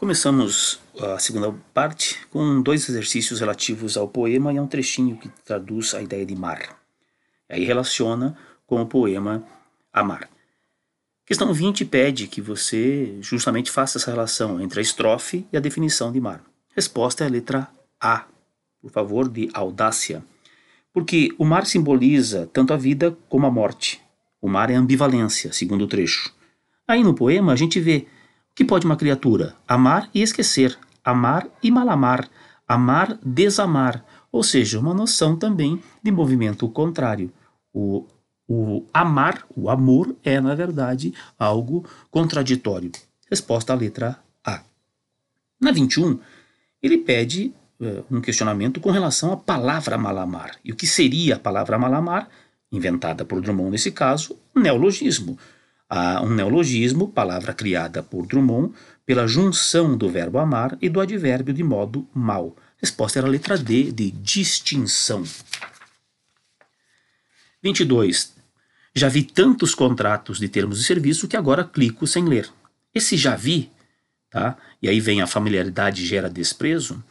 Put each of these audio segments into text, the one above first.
Começamos a segunda parte com dois exercícios relativos ao poema e a um trechinho que traduz a ideia de mar. Aí relaciona com o poema Amar. Questão 20 pede que você justamente faça essa relação entre a estrofe e a definição de mar. Resposta é a letra A, por favor, de audácia. Porque o mar simboliza tanto a vida como a morte. O mar é ambivalência, segundo o trecho. Aí no poema a gente vê que pode uma criatura amar e esquecer, amar e malamar, amar, desamar, ou seja, uma noção também de movimento contrário. O, o amar, o amor, é, na verdade, algo contraditório. Resposta à letra A. Na 21, ele pede uh, um questionamento com relação à palavra malamar. E o que seria a palavra malamar? Inventada por Drummond nesse caso, neologismo Há um neologismo, palavra criada por Drummond, pela junção do verbo amar e do advérbio de modo mal. Resposta era a letra D, de distinção. 22. Já vi tantos contratos de termos de serviço que agora clico sem ler. Esse já vi, tá? E aí vem a familiaridade gera desprezo.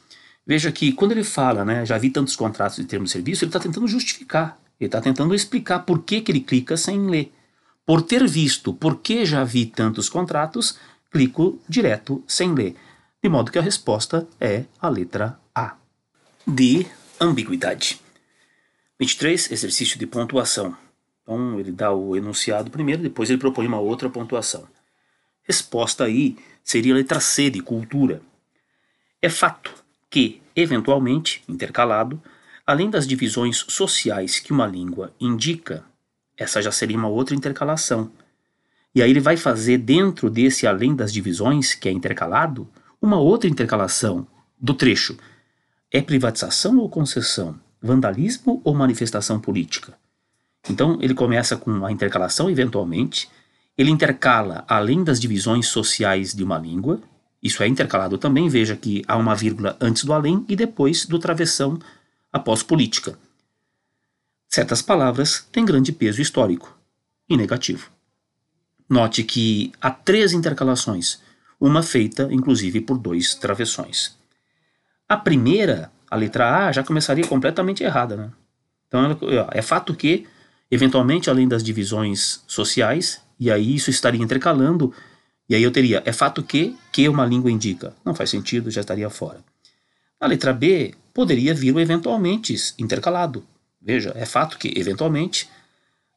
Veja que quando ele fala, né, já vi tantos contratos de termos de serviço, ele está tentando justificar, ele está tentando explicar por que, que ele clica sem ler. Por ter visto, porque já vi tantos contratos, clico direto sem ler. De modo que a resposta é a letra A. De ambiguidade. 23. Exercício de pontuação. Então ele dá o enunciado primeiro, depois ele propõe uma outra pontuação. Resposta aí seria a letra C de cultura. É fato que, eventualmente, intercalado, além das divisões sociais que uma língua indica, essa já seria uma outra intercalação. E aí ele vai fazer dentro desse além das divisões, que é intercalado, uma outra intercalação do trecho. É privatização ou concessão? Vandalismo ou manifestação política? Então ele começa com a intercalação eventualmente, ele intercala além das divisões sociais de uma língua, isso é intercalado também, veja que há uma vírgula antes do além e depois do travessão após política. Certas palavras têm grande peso histórico e negativo. Note que há três intercalações, uma feita inclusive por dois travessões. A primeira, a letra A, já começaria completamente errada. Né? Então é fato que, eventualmente, além das divisões sociais, e aí isso estaria intercalando, e aí eu teria é fato que, que uma língua indica. Não faz sentido, já estaria fora. A letra B poderia vir o eventualmente intercalado, Veja, é fato que, eventualmente,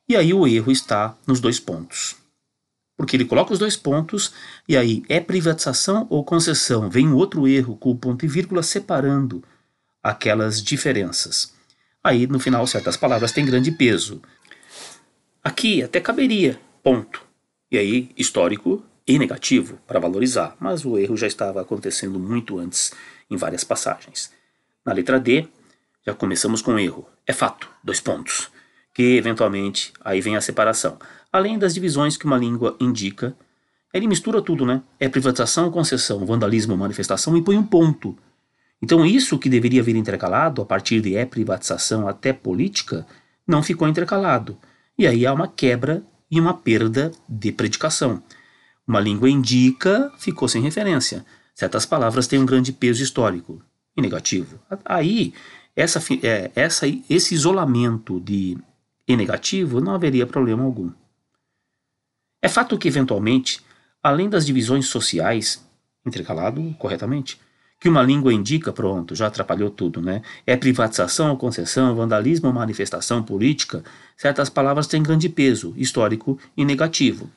e aí o erro está nos dois pontos. Porque ele coloca os dois pontos, e aí é privatização ou concessão? Vem um outro erro com o ponto e vírgula separando aquelas diferenças. Aí, no final, certas palavras têm grande peso. Aqui até caberia, ponto. E aí, histórico e negativo para valorizar, mas o erro já estava acontecendo muito antes em várias passagens. Na letra D, já começamos com erro. É fato, dois pontos. Que eventualmente aí vem a separação. Além das divisões que uma língua indica, ele mistura tudo, né? É privatização, concessão, vandalismo, manifestação e põe um ponto. Então isso que deveria vir intercalado a partir de é privatização até política não ficou intercalado. E aí há uma quebra e uma perda de predicação. Uma língua indica, ficou sem referência. Certas palavras têm um grande peso histórico e negativo. Aí essa, é, essa, esse isolamento de E negativo não haveria problema algum. É fato que, eventualmente, além das divisões sociais, intercalado corretamente, que uma língua indica, pronto, já atrapalhou tudo, né? É privatização concessão, vandalismo manifestação política, certas palavras têm grande peso histórico e negativo.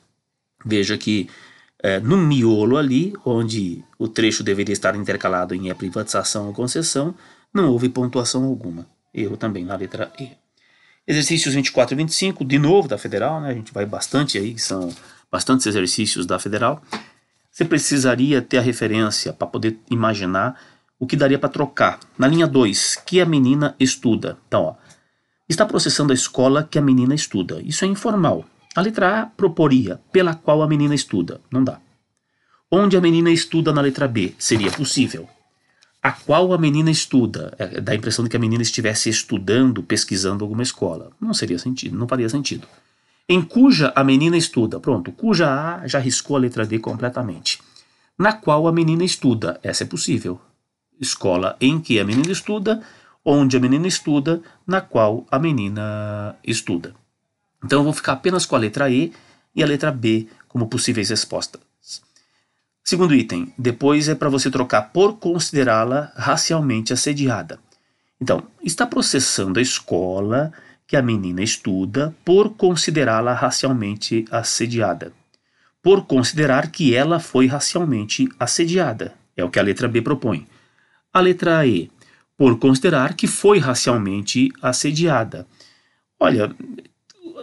Veja que é, no miolo ali, onde o trecho deveria estar intercalado em é privatização ou concessão, não houve pontuação alguma. Erro também na letra E. Exercícios 24 e 25, de novo da Federal, né? a gente vai bastante aí, são bastantes exercícios da Federal. Você precisaria ter a referência para poder imaginar o que daria para trocar. Na linha 2, que a menina estuda. Então, ó, está processando a escola que a menina estuda. Isso é informal. A letra A proporia pela qual a menina estuda. Não dá. Onde a menina estuda na letra B? Seria possível a qual a menina estuda. É, dá a impressão de que a menina estivesse estudando, pesquisando alguma escola. Não seria sentido, não faria sentido. Em cuja a menina estuda. Pronto, cuja A já riscou a letra D completamente. na qual a menina estuda. Essa é possível. Escola em que a menina estuda, onde a menina estuda, na qual a menina estuda. Então eu vou ficar apenas com a letra E e a letra B como possíveis respostas. Segundo item, depois é para você trocar por considerá-la racialmente assediada. Então, está processando a escola que a menina estuda por considerá-la racialmente assediada. Por considerar que ela foi racialmente assediada. É o que a letra B propõe. A letra E, por considerar que foi racialmente assediada. Olha,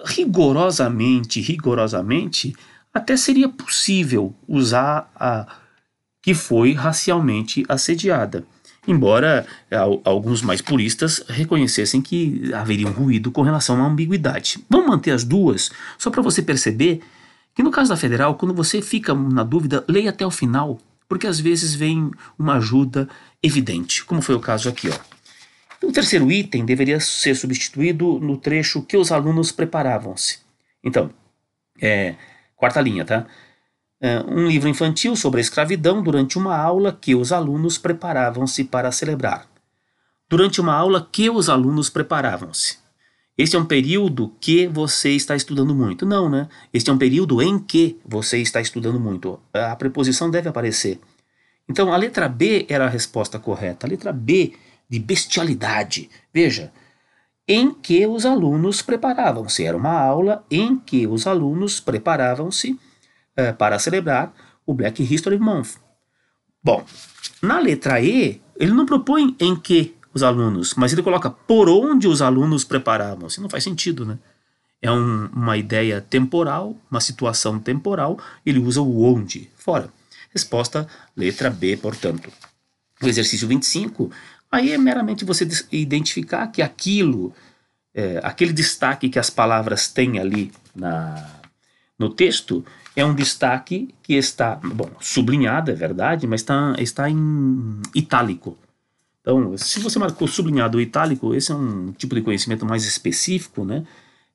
rigorosamente, rigorosamente, até seria possível usar a que foi racialmente assediada. Embora alguns mais puristas reconhecessem que haveria um ruído com relação à ambiguidade. Vamos manter as duas, só para você perceber que no caso da federal, quando você fica na dúvida, leia até o final, porque às vezes vem uma ajuda evidente, como foi o caso aqui. Ó. O terceiro item deveria ser substituído no trecho que os alunos preparavam-se. Então, é, quarta linha, tá? É, um livro infantil sobre a escravidão durante uma aula que os alunos preparavam-se para celebrar. Durante uma aula que os alunos preparavam-se. Este é um período que você está estudando muito. Não, né? Este é um período em que você está estudando muito. A preposição deve aparecer. Então, a letra B era a resposta correta. A letra B de bestialidade. Veja, em que os alunos preparavam-se. Era uma aula em que os alunos preparavam-se uh, para celebrar o Black History Month. Bom, na letra E, ele não propõe em que os alunos, mas ele coloca por onde os alunos preparavam-se. Não faz sentido, né? É um, uma ideia temporal, uma situação temporal, ele usa o onde, fora. Resposta, letra B, portanto. O exercício 25 Aí é meramente você identificar que aquilo, é, aquele destaque que as palavras têm ali na, no texto, é um destaque que está, bom, sublinhado, é verdade, mas está, está em itálico. Então, se você marcou sublinhado ou itálico, esse é um tipo de conhecimento mais específico, né?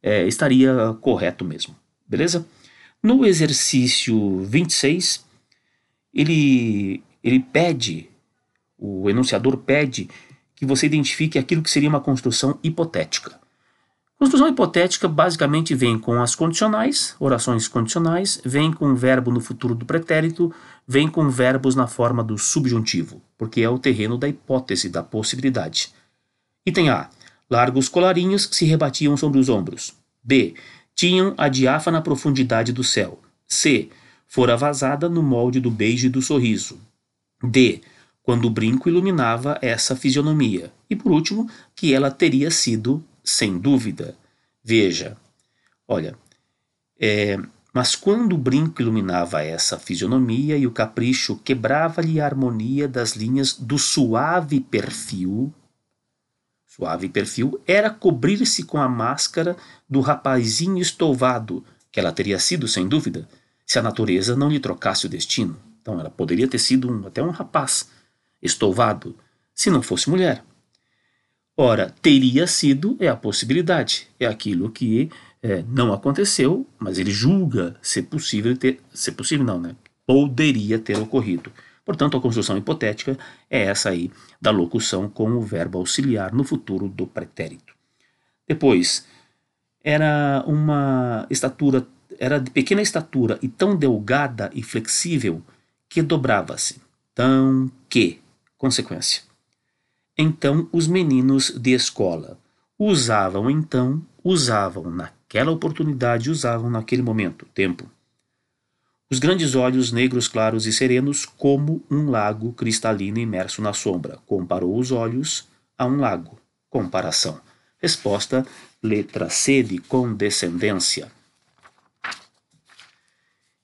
É, estaria correto mesmo, beleza? No exercício 26, ele, ele pede o enunciador pede que você identifique aquilo que seria uma construção hipotética. Construção hipotética basicamente vem com as condicionais, orações condicionais, vem com o verbo no futuro do pretérito, vem com verbos na forma do subjuntivo, porque é o terreno da hipótese, da possibilidade. Item A. Largos colarinhos se rebatiam sobre os ombros. B. Tinham a diáfana profundidade do céu. C. Fora vazada no molde do beijo e do sorriso. D quando o brinco iluminava essa fisionomia. E por último, que ela teria sido, sem dúvida. Veja, olha, é, mas quando o brinco iluminava essa fisionomia e o capricho quebrava-lhe a harmonia das linhas do suave perfil, suave perfil, era cobrir-se com a máscara do rapazinho estouvado, que ela teria sido, sem dúvida, se a natureza não lhe trocasse o destino. Então ela poderia ter sido um, até um rapaz, estouvado, se não fosse mulher. Ora, teria sido é a possibilidade, é aquilo que é, não aconteceu, mas ele julga ser possível ter, ser possível não, né? Poderia ter ocorrido. Portanto, a construção hipotética é essa aí da locução com o verbo auxiliar no futuro do pretérito. Depois, era uma estatura, era de pequena estatura e tão delgada e flexível que dobrava-se, tão que consequência. Então os meninos de escola usavam então, usavam naquela oportunidade, usavam naquele momento, tempo. Os grandes olhos negros claros e serenos como um lago cristalino imerso na sombra. Comparou os olhos a um lago. Comparação. Resposta, letra C de condescendência.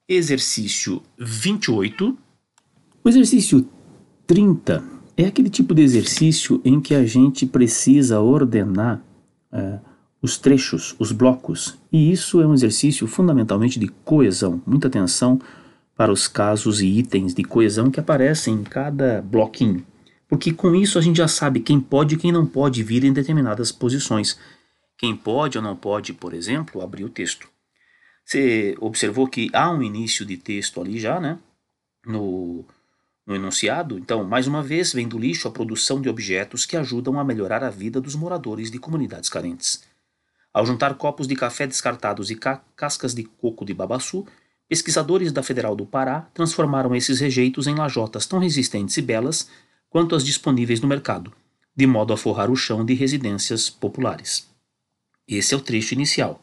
Exercício 28. O exercício 30 é aquele tipo de exercício em que a gente precisa ordenar é, os trechos, os blocos, e isso é um exercício fundamentalmente de coesão. Muita atenção para os casos e itens de coesão que aparecem em cada bloquinho, porque com isso a gente já sabe quem pode e quem não pode vir em determinadas posições. Quem pode ou não pode, por exemplo, abrir o texto. Você observou que há um início de texto ali já, né? no, no enunciado, então, mais uma vez, vem do lixo a produção de objetos que ajudam a melhorar a vida dos moradores de comunidades carentes. Ao juntar copos de café descartados e ca cascas de coco de babaçu, pesquisadores da Federal do Pará transformaram esses rejeitos em lajotas tão resistentes e belas quanto as disponíveis no mercado, de modo a forrar o chão de residências populares. Esse é o trecho inicial.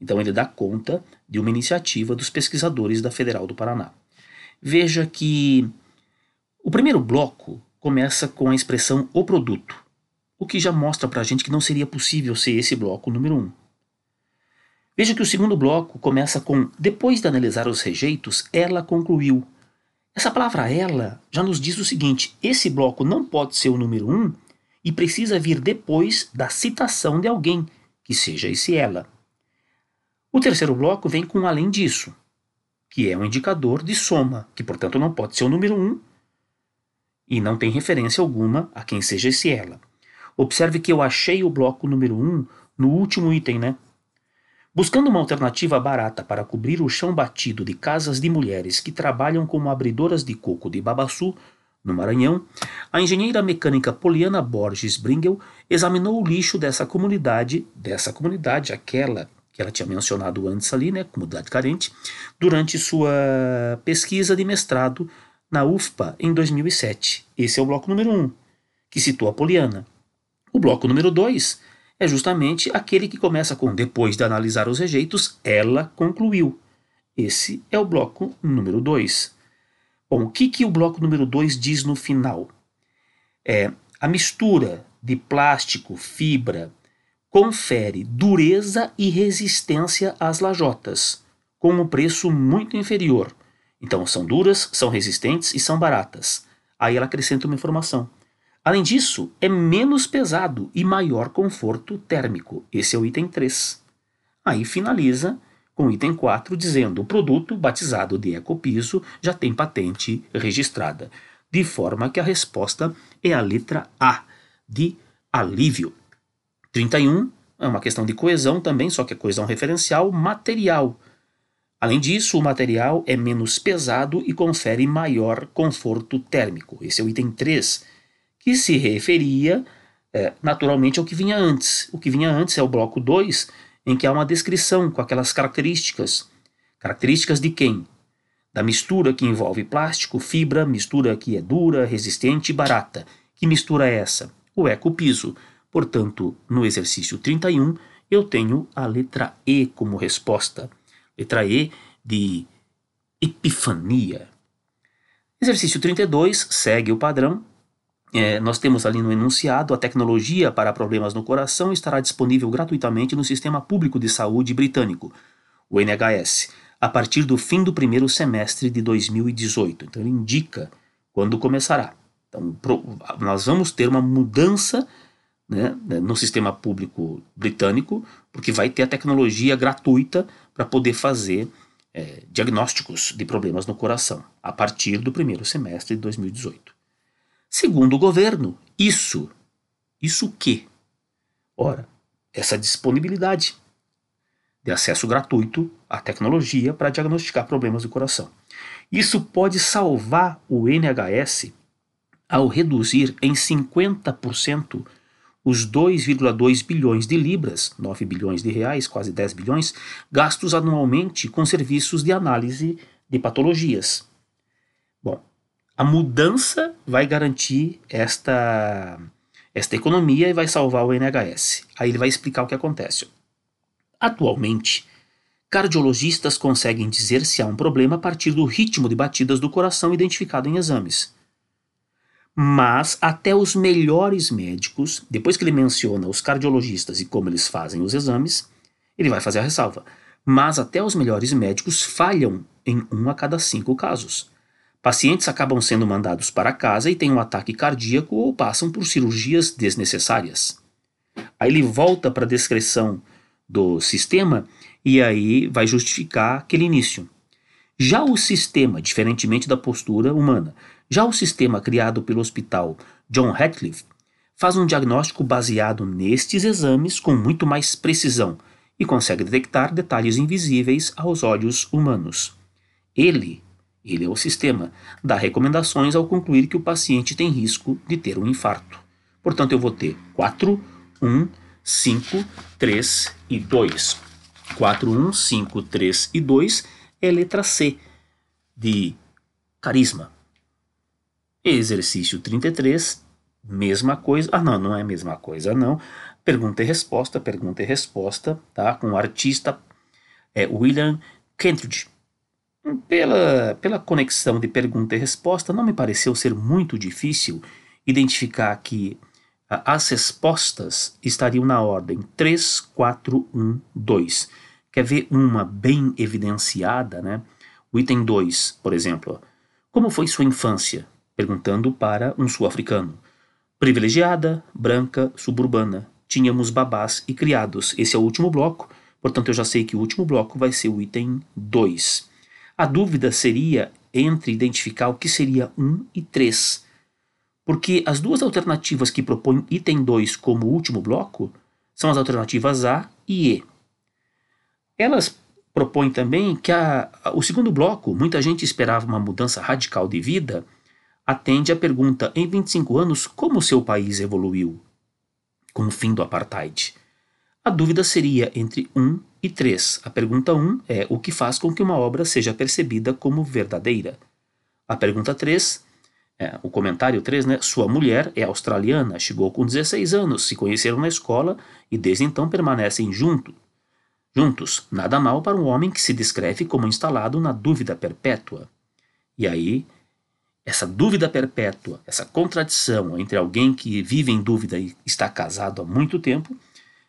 Então ele dá conta de uma iniciativa dos pesquisadores da Federal do Paraná. Veja que o primeiro bloco começa com a expressão o produto, o que já mostra para a gente que não seria possível ser esse bloco número um. Veja que o segundo bloco começa com depois de analisar os rejeitos, ela concluiu. Essa palavra ela já nos diz o seguinte: esse bloco não pode ser o número um e precisa vir depois da citação de alguém, que seja esse ela. O terceiro bloco vem com além disso, que é um indicador de soma, que portanto não pode ser o número 1 um, e não tem referência alguma a quem seja esse ela. Observe que eu achei o bloco número 1 um no último item, né? Buscando uma alternativa barata para cobrir o chão batido de casas de mulheres que trabalham como abridoras de coco de babaçu, no Maranhão, a engenheira mecânica Poliana Borges Bringel examinou o lixo dessa comunidade, dessa comunidade, aquela que ela tinha mencionado antes ali, né, comunidade carente, durante sua pesquisa de mestrado na UFPA em 2007. Esse é o bloco número 1, um, que citou a Poliana. O bloco número 2 é justamente aquele que começa com depois de analisar os rejeitos, ela concluiu. Esse é o bloco número 2. Bom, o que, que o bloco número 2 diz no final? É a mistura de plástico, fibra, confere dureza e resistência às lajotas, com um preço muito inferior. Então, são duras, são resistentes e são baratas. Aí ela acrescenta uma informação. Além disso, é menos pesado e maior conforto térmico. Esse é o item 3. Aí finaliza com o item 4 dizendo: o produto, batizado de ecopiso, já tem patente registrada. De forma que a resposta é a letra A, de alívio. 31 é uma questão de coesão também, só que é coesão referencial material. Além disso, o material é menos pesado e confere maior conforto térmico. Esse é o item 3, que se referia é, naturalmente ao que vinha antes. O que vinha antes é o bloco 2, em que há uma descrição com aquelas características. Características de quem? Da mistura que envolve plástico, fibra, mistura que é dura, resistente e barata. Que mistura é essa? O ecopiso. Portanto, no exercício 31, eu tenho a letra E como resposta. Letra E de epifania. Exercício 32 segue o padrão. É, nós temos ali no enunciado: a tecnologia para problemas no coração estará disponível gratuitamente no Sistema Público de Saúde britânico, o NHS, a partir do fim do primeiro semestre de 2018. Então, ele indica quando começará. Então, nós vamos ter uma mudança né, no sistema público britânico, porque vai ter a tecnologia gratuita para poder fazer é, diagnósticos de problemas no coração a partir do primeiro semestre de 2018. Segundo o governo, isso, isso o quê? Ora, essa disponibilidade de acesso gratuito à tecnologia para diagnosticar problemas do coração. Isso pode salvar o NHS ao reduzir em 50% os 2,2 bilhões de libras, 9 bilhões de reais, quase 10 bilhões, gastos anualmente com serviços de análise de patologias. Bom, a mudança vai garantir esta, esta economia e vai salvar o NHS. Aí ele vai explicar o que acontece. Atualmente, cardiologistas conseguem dizer se há um problema a partir do ritmo de batidas do coração identificado em exames. Mas até os melhores médicos, depois que ele menciona os cardiologistas e como eles fazem os exames, ele vai fazer a ressalva. Mas até os melhores médicos falham em um a cada cinco casos. Pacientes acabam sendo mandados para casa e têm um ataque cardíaco ou passam por cirurgias desnecessárias. Aí ele volta para a descrição do sistema e aí vai justificar aquele início. Já o sistema, diferentemente da postura humana, já o sistema criado pelo hospital John Radcliffe faz um diagnóstico baseado nestes exames com muito mais precisão e consegue detectar detalhes invisíveis aos olhos humanos. Ele Ele é o sistema. Dá recomendações ao concluir que o paciente tem risco de ter um infarto. Portanto, eu vou ter 4, 1, 5, 3 e 2. 4, 1, 5, 3 e 2 é letra C, de carisma. Exercício 33, mesma coisa. Ah, não, não é a mesma coisa, não. Pergunta e resposta, pergunta e resposta, tá? Com o artista é, William Kentridge. Pela, pela conexão de pergunta e resposta, não me pareceu ser muito difícil identificar que as respostas estariam na ordem 3, 4, 1, 2. Quer ver uma bem evidenciada, né? O item 2, por exemplo. Como foi sua infância? Perguntando para um sul-africano. Privilegiada, branca, suburbana. Tínhamos babás e criados. Esse é o último bloco, portanto eu já sei que o último bloco vai ser o item 2. A dúvida seria entre identificar o que seria 1 e 3, porque as duas alternativas que propõem item 2 como último bloco são as alternativas A e E. Elas propõem também que a, o segundo bloco, muita gente esperava uma mudança radical de vida, atende à pergunta: em 25 anos, como seu país evoluiu com o fim do apartheid? A dúvida seria entre 1 e 3. A pergunta 1 é o que faz com que uma obra seja percebida como verdadeira. A pergunta 3, é, o comentário 3, né? Sua mulher é australiana, chegou com 16 anos, se conheceram na escola e desde então permanecem junto, juntos. Nada mal para um homem que se descreve como instalado na dúvida perpétua. E aí, essa dúvida perpétua, essa contradição entre alguém que vive em dúvida e está casado há muito tempo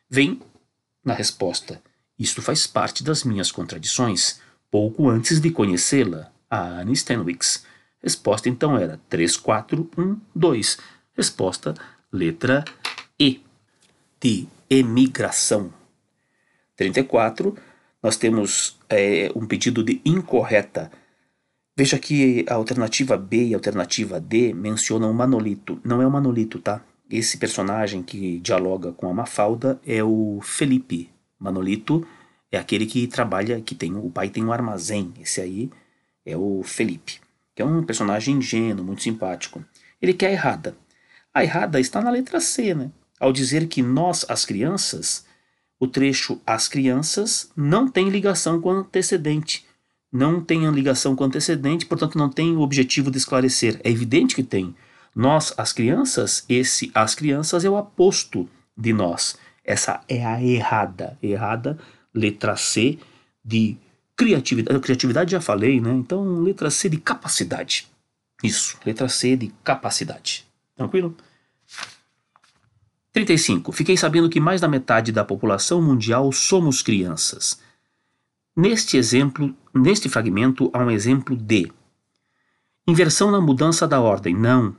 vem na resposta: Isto faz parte das minhas contradições. Pouco antes de conhecê-la, a Anne Stanwix. Resposta então era 3, 4, 1, 2. Resposta letra E. De emigração. 34. Nós temos é, um pedido de incorreta. Veja que a alternativa B e a alternativa D mencionam o manolito. Não é o manolito, tá? Esse personagem que dialoga com a Mafalda é o Felipe. Manolito é aquele que trabalha, que tem o pai tem um armazém. Esse aí é o Felipe, que é um personagem ingênuo, muito simpático. Ele quer a errada. A errada está na letra C, né? Ao dizer que nós, as crianças, o trecho as crianças não tem ligação com o antecedente. Não tem ligação com o antecedente, portanto não tem o objetivo de esclarecer. É evidente que tem. Nós, as crianças, esse as crianças é o aposto de nós. Essa é a errada. Errada, letra C de criatividade. Criatividade já falei, né? Então, letra C de capacidade. Isso, letra C de capacidade. Tranquilo? 35. Fiquei sabendo que mais da metade da população mundial somos crianças. Neste exemplo, neste fragmento há um exemplo de inversão na mudança da ordem. Não,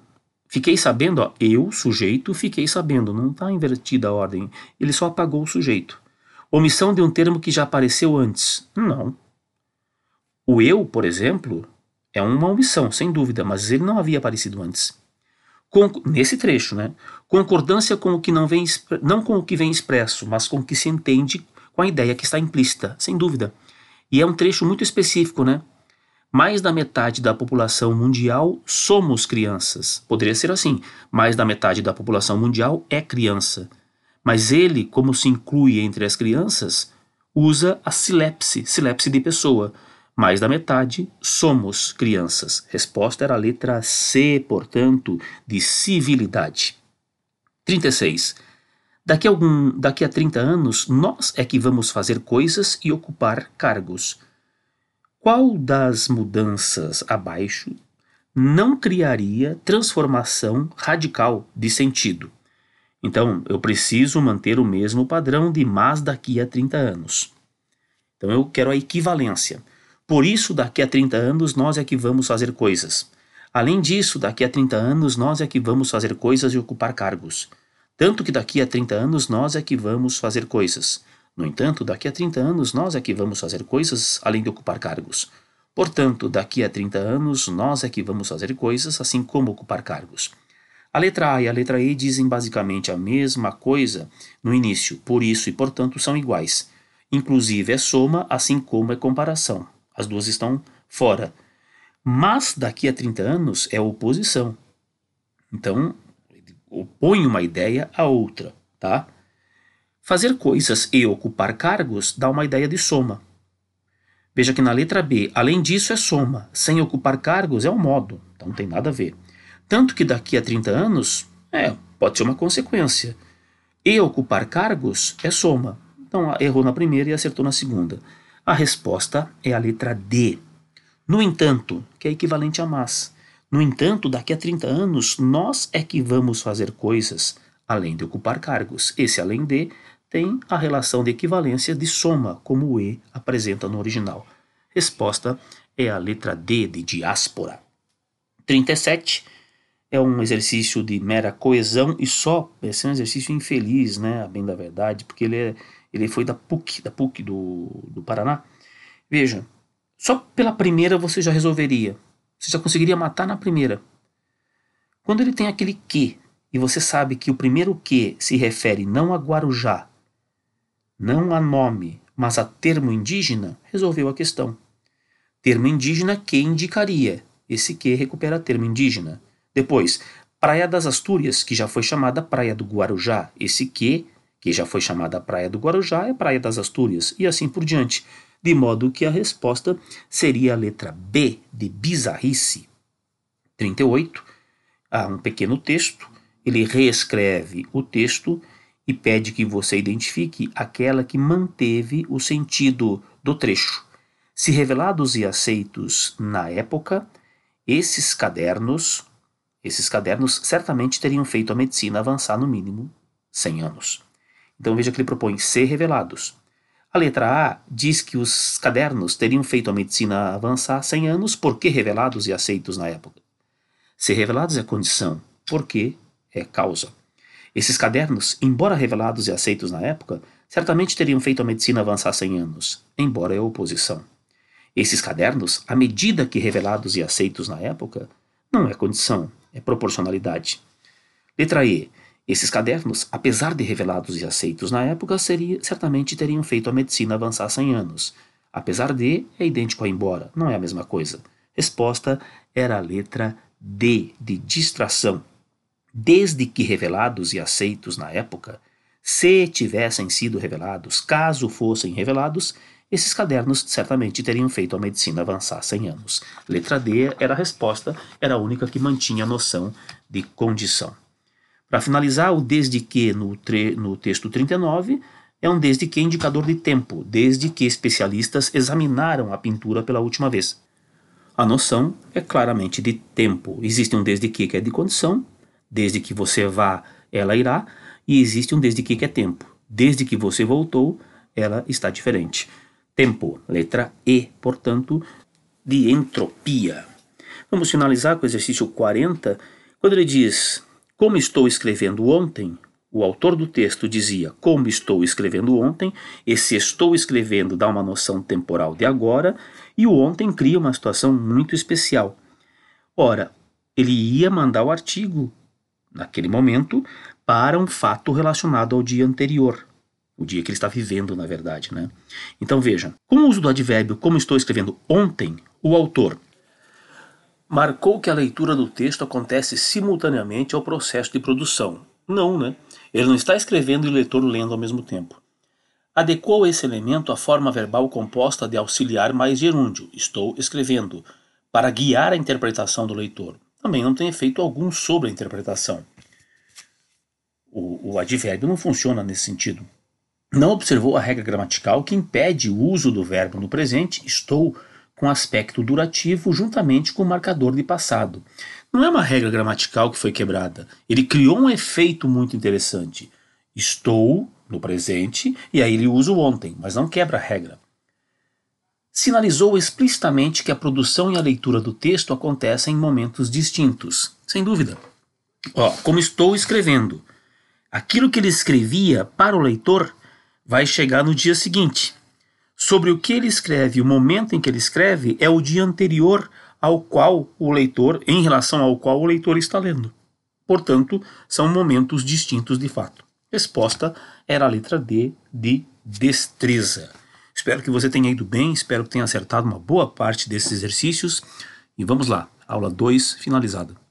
Fiquei sabendo, ó, eu, sujeito, fiquei sabendo, não está invertida a ordem, ele só apagou o sujeito. Omissão de um termo que já apareceu antes. Não. O eu, por exemplo, é uma omissão, sem dúvida, mas ele não havia aparecido antes. Com, nesse trecho, né? Concordância com o que não vem, não com o que vem expresso, mas com o que se entende com a ideia que está implícita, sem dúvida. E é um trecho muito específico, né? mais da metade da população mundial somos crianças. Poderia ser assim: mais da metade da população mundial é criança. Mas ele, como se inclui entre as crianças, usa a silepse, silepse de pessoa. Mais da metade somos crianças. Resposta era a letra C, portanto, de civilidade. 36. Daqui a, algum, daqui a 30 anos, nós é que vamos fazer coisas e ocupar cargos. Qual das mudanças abaixo não criaria transformação radical de sentido? Então, eu preciso manter o mesmo padrão de mas daqui a 30 anos. Então, eu quero a equivalência. Por isso, daqui a 30 anos, nós é que vamos fazer coisas. Além disso, daqui a 30 anos, nós é que vamos fazer coisas e ocupar cargos. Tanto que daqui a 30 anos, nós é que vamos fazer coisas. No entanto, daqui a 30 anos nós é que vamos fazer coisas além de ocupar cargos. Portanto, daqui a 30 anos nós é que vamos fazer coisas assim como ocupar cargos. A letra A e a letra E dizem basicamente a mesma coisa no início, por isso e portanto são iguais. Inclusive é soma, assim como é comparação. As duas estão fora. Mas daqui a 30 anos é oposição. Então, opõe uma ideia à outra, tá? Fazer coisas e ocupar cargos dá uma ideia de soma. Veja que na letra B, além disso, é soma. Sem ocupar cargos é um modo. Então não tem nada a ver. Tanto que daqui a 30 anos, é, pode ser uma consequência. E ocupar cargos é soma. Então errou na primeira e acertou na segunda. A resposta é a letra D. No entanto, que é equivalente a mas. No entanto, daqui a 30 anos, nós é que vamos fazer coisas além de ocupar cargos. Esse além de tem a relação de equivalência de soma, como o E apresenta no original. Resposta é a letra D de diáspora. 37 é um exercício de mera coesão e só. Esse é um exercício infeliz, né? A bem da verdade, porque ele, é, ele foi da PUC, da PUC do, do Paraná. Veja, só pela primeira você já resolveria. Você já conseguiria matar na primeira. Quando ele tem aquele que, e você sabe que o primeiro que se refere não a Guarujá, não a nome, mas a termo indígena, resolveu a questão. Termo indígena que indicaria. Esse que recupera termo indígena. Depois, Praia das Astúrias, que já foi chamada Praia do Guarujá. Esse que, que já foi chamada Praia do Guarujá, é Praia das Astúrias. E assim por diante de modo que a resposta seria a letra B de bizarrice. 38. Há um pequeno texto, ele reescreve o texto e pede que você identifique aquela que manteve o sentido do trecho. Se revelados e aceitos na época, esses cadernos, esses cadernos certamente teriam feito a medicina avançar no mínimo 100 anos. Então veja que ele propõe ser revelados. A letra A diz que os cadernos teriam feito a medicina avançar 100 anos porque revelados e aceitos na época. Ser revelados é condição, porque é causa. Esses cadernos, embora revelados e aceitos na época, certamente teriam feito a medicina avançar 100 anos, embora é oposição. Esses cadernos, à medida que revelados e aceitos na época, não é condição, é proporcionalidade. Letra E. Esses cadernos, apesar de revelados e aceitos na época, seria, certamente teriam feito a medicina avançar 100 anos. Apesar de, é idêntico a embora, não é a mesma coisa. Resposta era a letra D, de distração. Desde que revelados e aceitos na época, se tivessem sido revelados, caso fossem revelados, esses cadernos certamente teriam feito a medicina avançar 100 anos. Letra D era a resposta, era a única que mantinha a noção de condição. Para finalizar, o desde que no, no texto 39 é um desde que indicador de tempo, desde que especialistas examinaram a pintura pela última vez. A noção é claramente de tempo. Existe um desde que que é de condição, desde que você vá, ela irá, e existe um desde que que é tempo. Desde que você voltou, ela está diferente. Tempo, letra E, portanto, de entropia. Vamos finalizar com o exercício 40, quando ele diz como estou escrevendo ontem, o autor do texto dizia como estou escrevendo ontem, esse estou escrevendo dá uma noção temporal de agora, e o ontem cria uma situação muito especial. Ora, ele ia mandar o artigo, naquele momento, para um fato relacionado ao dia anterior, o dia que ele está vivendo, na verdade. Né? Então veja, com o uso do advérbio como estou escrevendo ontem, o autor marcou que a leitura do texto acontece simultaneamente ao processo de produção. Não, né? Ele não está escrevendo e o leitor lendo ao mesmo tempo. Adequou esse elemento à forma verbal composta de auxiliar mais gerúndio, estou escrevendo, para guiar a interpretação do leitor. Também não tem efeito algum sobre a interpretação. O, o advérbio não funciona nesse sentido. Não observou a regra gramatical que impede o uso do verbo no presente, estou com aspecto durativo juntamente com o marcador de passado. Não é uma regra gramatical que foi quebrada. Ele criou um efeito muito interessante. Estou no presente e aí ele usa o ontem, mas não quebra a regra. Sinalizou explicitamente que a produção e a leitura do texto acontecem em momentos distintos, sem dúvida. Ó, como estou escrevendo, aquilo que ele escrevia para o leitor vai chegar no dia seguinte sobre o que ele escreve, o momento em que ele escreve, é o dia anterior ao qual o leitor, em relação ao qual o leitor está lendo. Portanto, são momentos distintos de fato. Resposta era a letra D de destreza. Espero que você tenha ido bem, espero que tenha acertado uma boa parte desses exercícios E vamos lá, aula 2 finalizada.